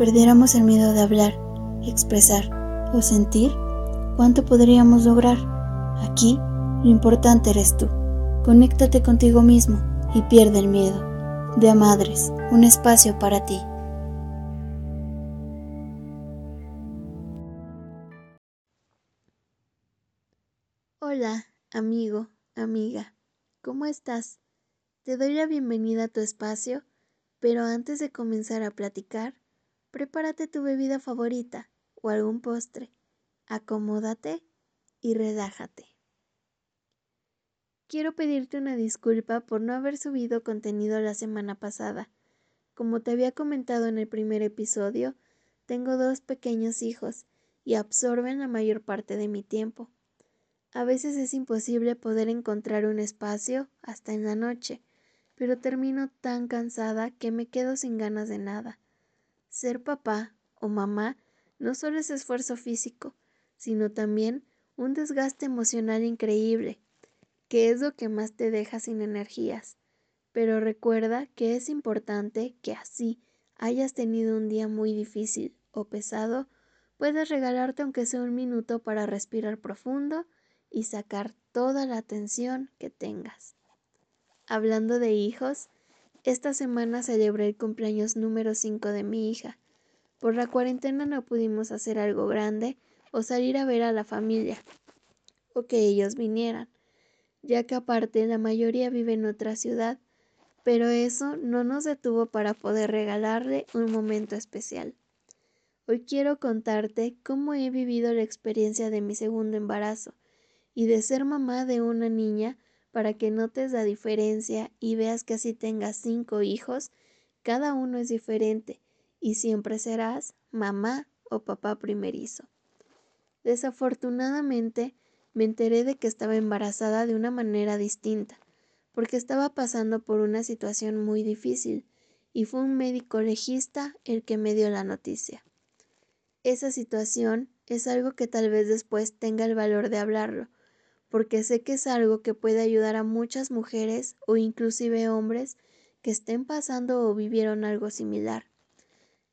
perdiéramos el miedo de hablar, expresar o sentir, ¿cuánto podríamos lograr? Aquí, lo importante eres tú. Conéctate contigo mismo y pierde el miedo. De a Madres, un espacio para ti. Hola, amigo, amiga, ¿cómo estás? Te doy la bienvenida a tu espacio, pero antes de comenzar a platicar, prepárate tu bebida favorita o algún postre, acomódate y relájate. Quiero pedirte una disculpa por no haber subido contenido la semana pasada. Como te había comentado en el primer episodio, tengo dos pequeños hijos y absorben la mayor parte de mi tiempo. A veces es imposible poder encontrar un espacio hasta en la noche, pero termino tan cansada que me quedo sin ganas de nada. Ser papá o mamá no solo es esfuerzo físico, sino también un desgaste emocional increíble, que es lo que más te deja sin energías. Pero recuerda que es importante que así hayas tenido un día muy difícil o pesado, puedas regalarte aunque sea un minuto para respirar profundo y sacar toda la atención que tengas. Hablando de hijos, esta semana celebré el cumpleaños número 5 de mi hija. Por la cuarentena no pudimos hacer algo grande o salir a ver a la familia, o que ellos vinieran, ya que aparte la mayoría vive en otra ciudad, pero eso no nos detuvo para poder regalarle un momento especial. Hoy quiero contarte cómo he vivido la experiencia de mi segundo embarazo y de ser mamá de una niña para que notes la diferencia y veas que así tengas cinco hijos, cada uno es diferente y siempre serás mamá o papá primerizo. Desafortunadamente, me enteré de que estaba embarazada de una manera distinta, porque estaba pasando por una situación muy difícil, y fue un médico legista el que me dio la noticia. Esa situación es algo que tal vez después tenga el valor de hablarlo, porque sé que es algo que puede ayudar a muchas mujeres o inclusive hombres que estén pasando o vivieron algo similar.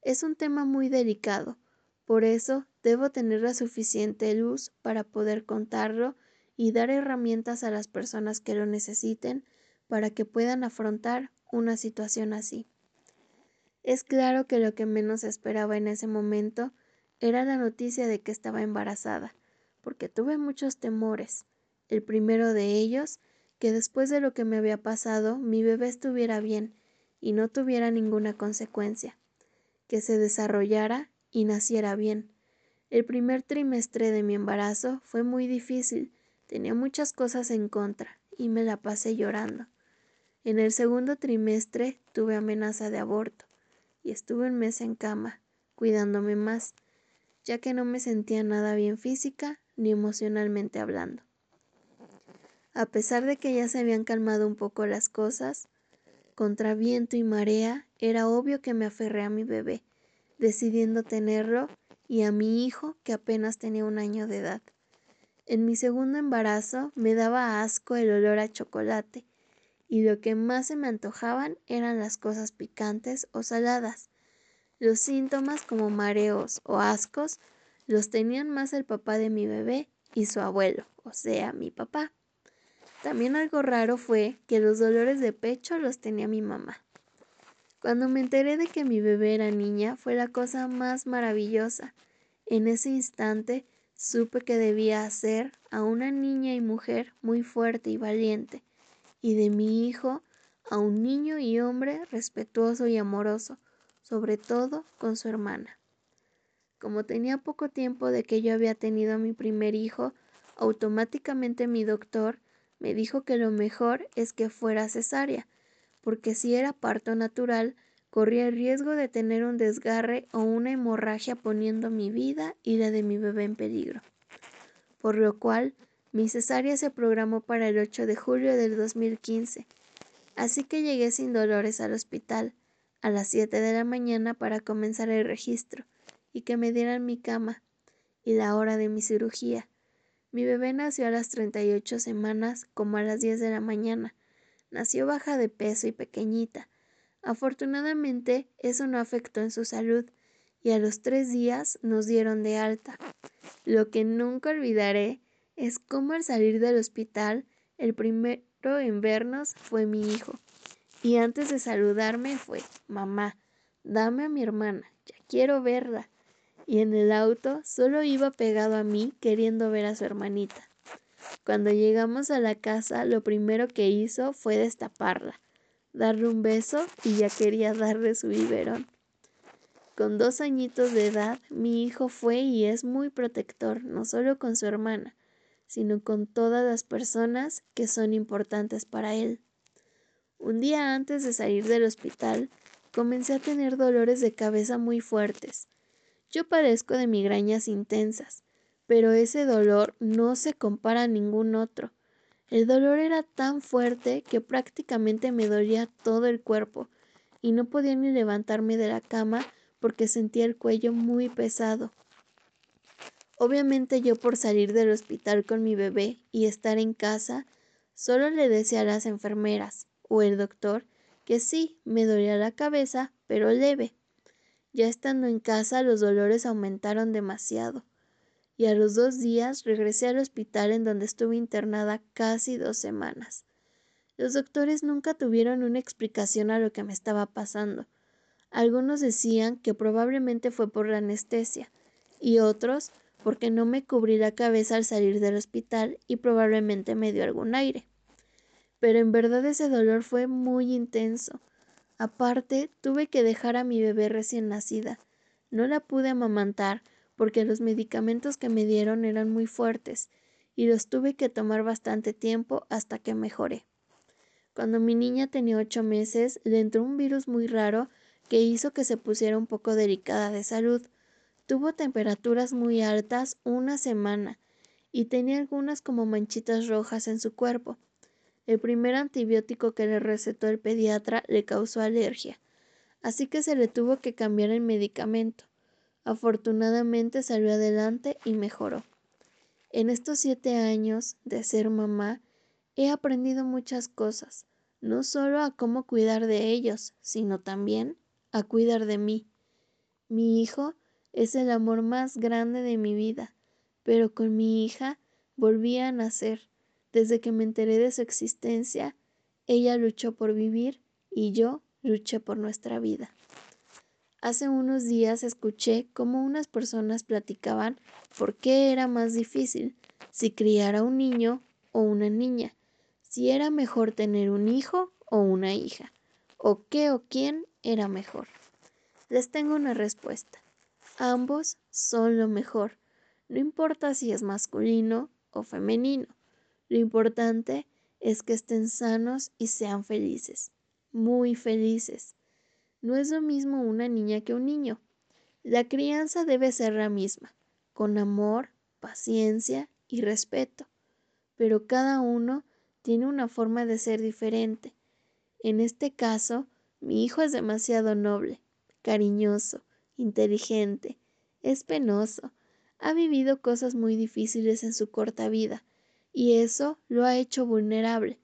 Es un tema muy delicado, por eso debo tener la suficiente luz para poder contarlo y dar herramientas a las personas que lo necesiten para que puedan afrontar una situación así. Es claro que lo que menos esperaba en ese momento era la noticia de que estaba embarazada, porque tuve muchos temores. El primero de ellos, que después de lo que me había pasado, mi bebé estuviera bien y no tuviera ninguna consecuencia, que se desarrollara y naciera bien. El primer trimestre de mi embarazo fue muy difícil, tenía muchas cosas en contra y me la pasé llorando. En el segundo trimestre tuve amenaza de aborto y estuve un mes en cama, cuidándome más, ya que no me sentía nada bien física ni emocionalmente hablando. A pesar de que ya se habían calmado un poco las cosas, contra viento y marea, era obvio que me aferré a mi bebé, decidiendo tenerlo, y a mi hijo, que apenas tenía un año de edad. En mi segundo embarazo me daba asco el olor a chocolate, y lo que más se me antojaban eran las cosas picantes o saladas. Los síntomas como mareos o ascos los tenían más el papá de mi bebé y su abuelo, o sea, mi papá. También algo raro fue que los dolores de pecho los tenía mi mamá. Cuando me enteré de que mi bebé era niña fue la cosa más maravillosa. En ese instante supe que debía hacer a una niña y mujer muy fuerte y valiente, y de mi hijo a un niño y hombre respetuoso y amoroso, sobre todo con su hermana. Como tenía poco tiempo de que yo había tenido a mi primer hijo, automáticamente mi doctor me dijo que lo mejor es que fuera cesárea, porque si era parto natural, corría el riesgo de tener un desgarre o una hemorragia poniendo mi vida y la de mi bebé en peligro. Por lo cual, mi cesárea se programó para el 8 de julio del 2015. Así que llegué sin dolores al hospital a las 7 de la mañana para comenzar el registro y que me dieran mi cama y la hora de mi cirugía. Mi bebé nació a las 38 semanas como a las 10 de la mañana. Nació baja de peso y pequeñita. Afortunadamente eso no afectó en su salud y a los tres días nos dieron de alta. Lo que nunca olvidaré es cómo al salir del hospital, el primero en vernos fue mi hijo. Y antes de saludarme fue, mamá, dame a mi hermana, ya quiero verla. Y en el auto solo iba pegado a mí queriendo ver a su hermanita. Cuando llegamos a la casa, lo primero que hizo fue destaparla, darle un beso y ya quería darle su biberón. Con dos añitos de edad, mi hijo fue y es muy protector, no solo con su hermana, sino con todas las personas que son importantes para él. Un día antes de salir del hospital, comencé a tener dolores de cabeza muy fuertes. Yo padezco de migrañas intensas, pero ese dolor no se compara a ningún otro. El dolor era tan fuerte que prácticamente me dolía todo el cuerpo y no podía ni levantarme de la cama porque sentía el cuello muy pesado. Obviamente yo por salir del hospital con mi bebé y estar en casa, solo le decía a las enfermeras, o el doctor que sí, me dolía la cabeza, pero leve. Ya estando en casa los dolores aumentaron demasiado, y a los dos días regresé al hospital en donde estuve internada casi dos semanas. Los doctores nunca tuvieron una explicación a lo que me estaba pasando. Algunos decían que probablemente fue por la anestesia, y otros porque no me cubrí la cabeza al salir del hospital y probablemente me dio algún aire pero en verdad ese dolor fue muy intenso. Aparte, tuve que dejar a mi bebé recién nacida. No la pude amamantar porque los medicamentos que me dieron eran muy fuertes y los tuve que tomar bastante tiempo hasta que mejoré. Cuando mi niña tenía ocho meses, le entró un virus muy raro que hizo que se pusiera un poco delicada de salud. Tuvo temperaturas muy altas una semana y tenía algunas como manchitas rojas en su cuerpo. El primer antibiótico que le recetó el pediatra le causó alergia, así que se le tuvo que cambiar el medicamento. Afortunadamente salió adelante y mejoró. En estos siete años de ser mamá, he aprendido muchas cosas, no solo a cómo cuidar de ellos, sino también a cuidar de mí. Mi hijo es el amor más grande de mi vida, pero con mi hija volví a nacer desde que me enteré de su existencia, ella luchó por vivir y yo luché por nuestra vida. Hace unos días escuché cómo unas personas platicaban por qué era más difícil si criar a un niño o una niña, si era mejor tener un hijo o una hija, o qué o quién era mejor. Les tengo una respuesta. Ambos son lo mejor, no importa si es masculino o femenino. Lo importante es que estén sanos y sean felices, muy felices. No es lo mismo una niña que un niño. La crianza debe ser la misma, con amor, paciencia y respeto, pero cada uno tiene una forma de ser diferente. En este caso, mi hijo es demasiado noble, cariñoso, inteligente, es penoso, ha vivido cosas muy difíciles en su corta vida, y eso lo ha hecho vulnerable.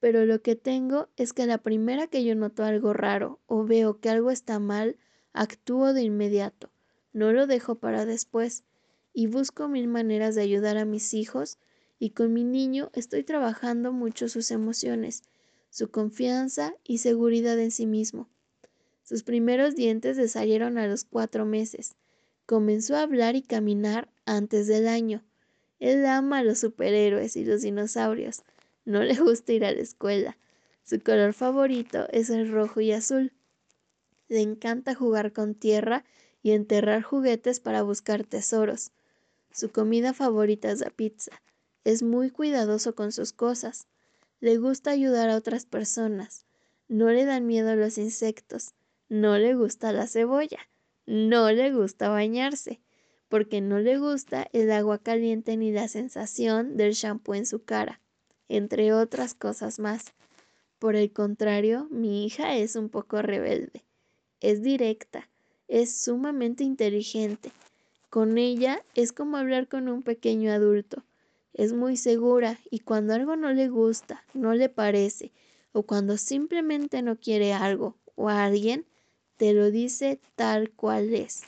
Pero lo que tengo es que la primera que yo noto algo raro o veo que algo está mal, actúo de inmediato, no lo dejo para después y busco mil maneras de ayudar a mis hijos y con mi niño estoy trabajando mucho sus emociones, su confianza y seguridad en sí mismo. Sus primeros dientes le salieron a los cuatro meses. Comenzó a hablar y caminar antes del año. Él ama a los superhéroes y los dinosaurios. No le gusta ir a la escuela. Su color favorito es el rojo y azul. Le encanta jugar con tierra y enterrar juguetes para buscar tesoros. Su comida favorita es la pizza. Es muy cuidadoso con sus cosas. Le gusta ayudar a otras personas. No le dan miedo los insectos. No le gusta la cebolla. No le gusta bañarse porque no le gusta el agua caliente ni la sensación del shampoo en su cara, entre otras cosas más. Por el contrario, mi hija es un poco rebelde. Es directa, es sumamente inteligente. Con ella es como hablar con un pequeño adulto. Es muy segura y cuando algo no le gusta, no le parece, o cuando simplemente no quiere algo o a alguien, te lo dice tal cual es.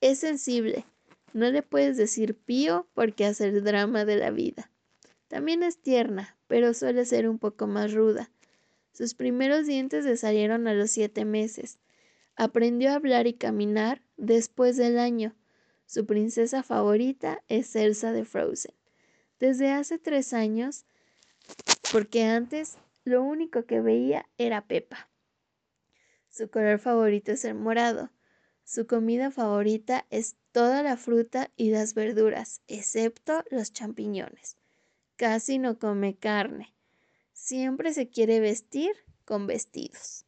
Es sensible. No le puedes decir pío porque hace el drama de la vida. También es tierna, pero suele ser un poco más ruda. Sus primeros dientes le salieron a los siete meses. Aprendió a hablar y caminar después del año. Su princesa favorita es Elsa de Frozen. Desde hace tres años, porque antes lo único que veía era Pepa. Su color favorito es el morado. Su comida favorita es toda la fruta y las verduras, excepto los champiñones. Casi no come carne. Siempre se quiere vestir con vestidos.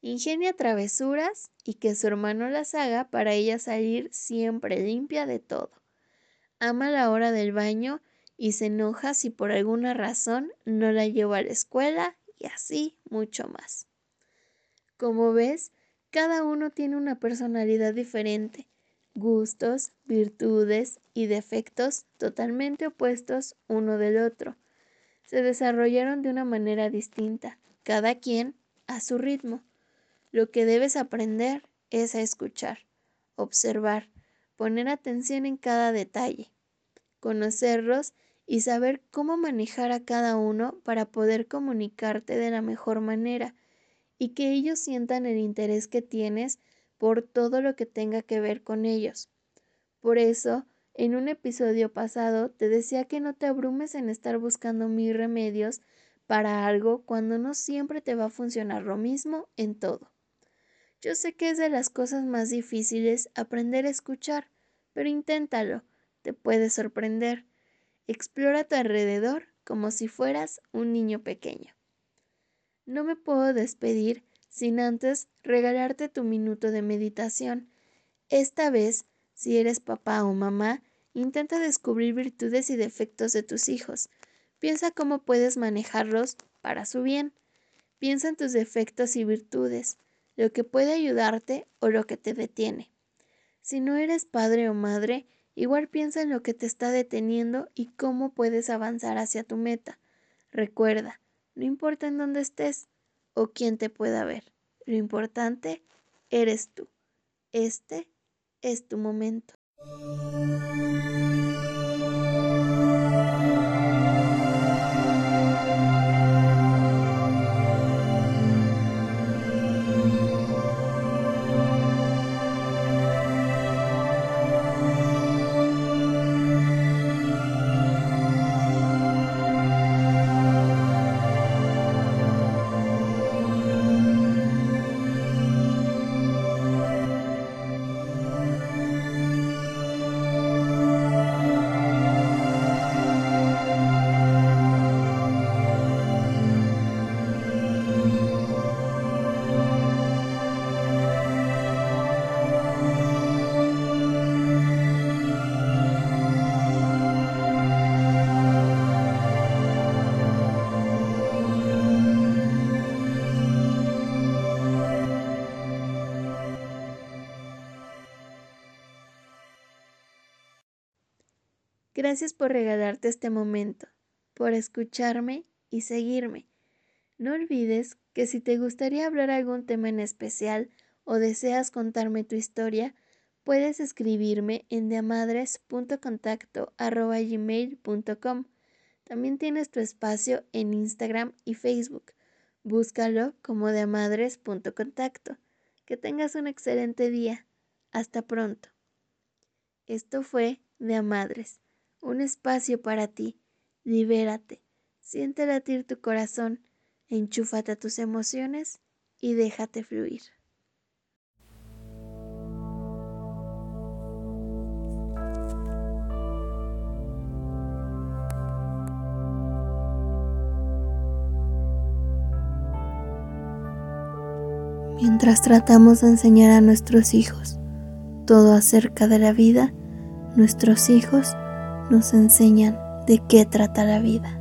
Ingenia travesuras y que su hermano las haga para ella salir siempre limpia de todo. Ama la hora del baño y se enoja si por alguna razón no la llevo a la escuela y así mucho más. Como ves, cada uno tiene una personalidad diferente, gustos, virtudes y defectos totalmente opuestos uno del otro. Se desarrollaron de una manera distinta, cada quien a su ritmo. Lo que debes aprender es a escuchar, observar, poner atención en cada detalle, conocerlos y saber cómo manejar a cada uno para poder comunicarte de la mejor manera y que ellos sientan el interés que tienes por todo lo que tenga que ver con ellos. Por eso, en un episodio pasado te decía que no te abrumes en estar buscando mil remedios para algo cuando no siempre te va a funcionar lo mismo en todo. Yo sé que es de las cosas más difíciles aprender a escuchar, pero inténtalo, te puede sorprender. Explora tu alrededor como si fueras un niño pequeño. No me puedo despedir sin antes regalarte tu minuto de meditación. Esta vez, si eres papá o mamá, intenta descubrir virtudes y defectos de tus hijos. Piensa cómo puedes manejarlos para su bien. Piensa en tus defectos y virtudes, lo que puede ayudarte o lo que te detiene. Si no eres padre o madre, Igual piensa en lo que te está deteniendo y cómo puedes avanzar hacia tu meta. Recuerda, no importa en dónde estés o quién te pueda ver, lo importante eres tú. Este es tu momento. Gracias por regalarte este momento, por escucharme y seguirme. No olvides que si te gustaría hablar algún tema en especial o deseas contarme tu historia, puedes escribirme en deamadres.contacto.gmail.com. También tienes tu espacio en Instagram y Facebook. Búscalo como deamadres.contacto. Que tengas un excelente día. Hasta pronto. Esto fue De Amadres un espacio para ti. Libérate, siente latir tu corazón, enchúfate a tus emociones y déjate fluir. Mientras tratamos de enseñar a nuestros hijos todo acerca de la vida, nuestros hijos nos enseñan de qué trata la vida.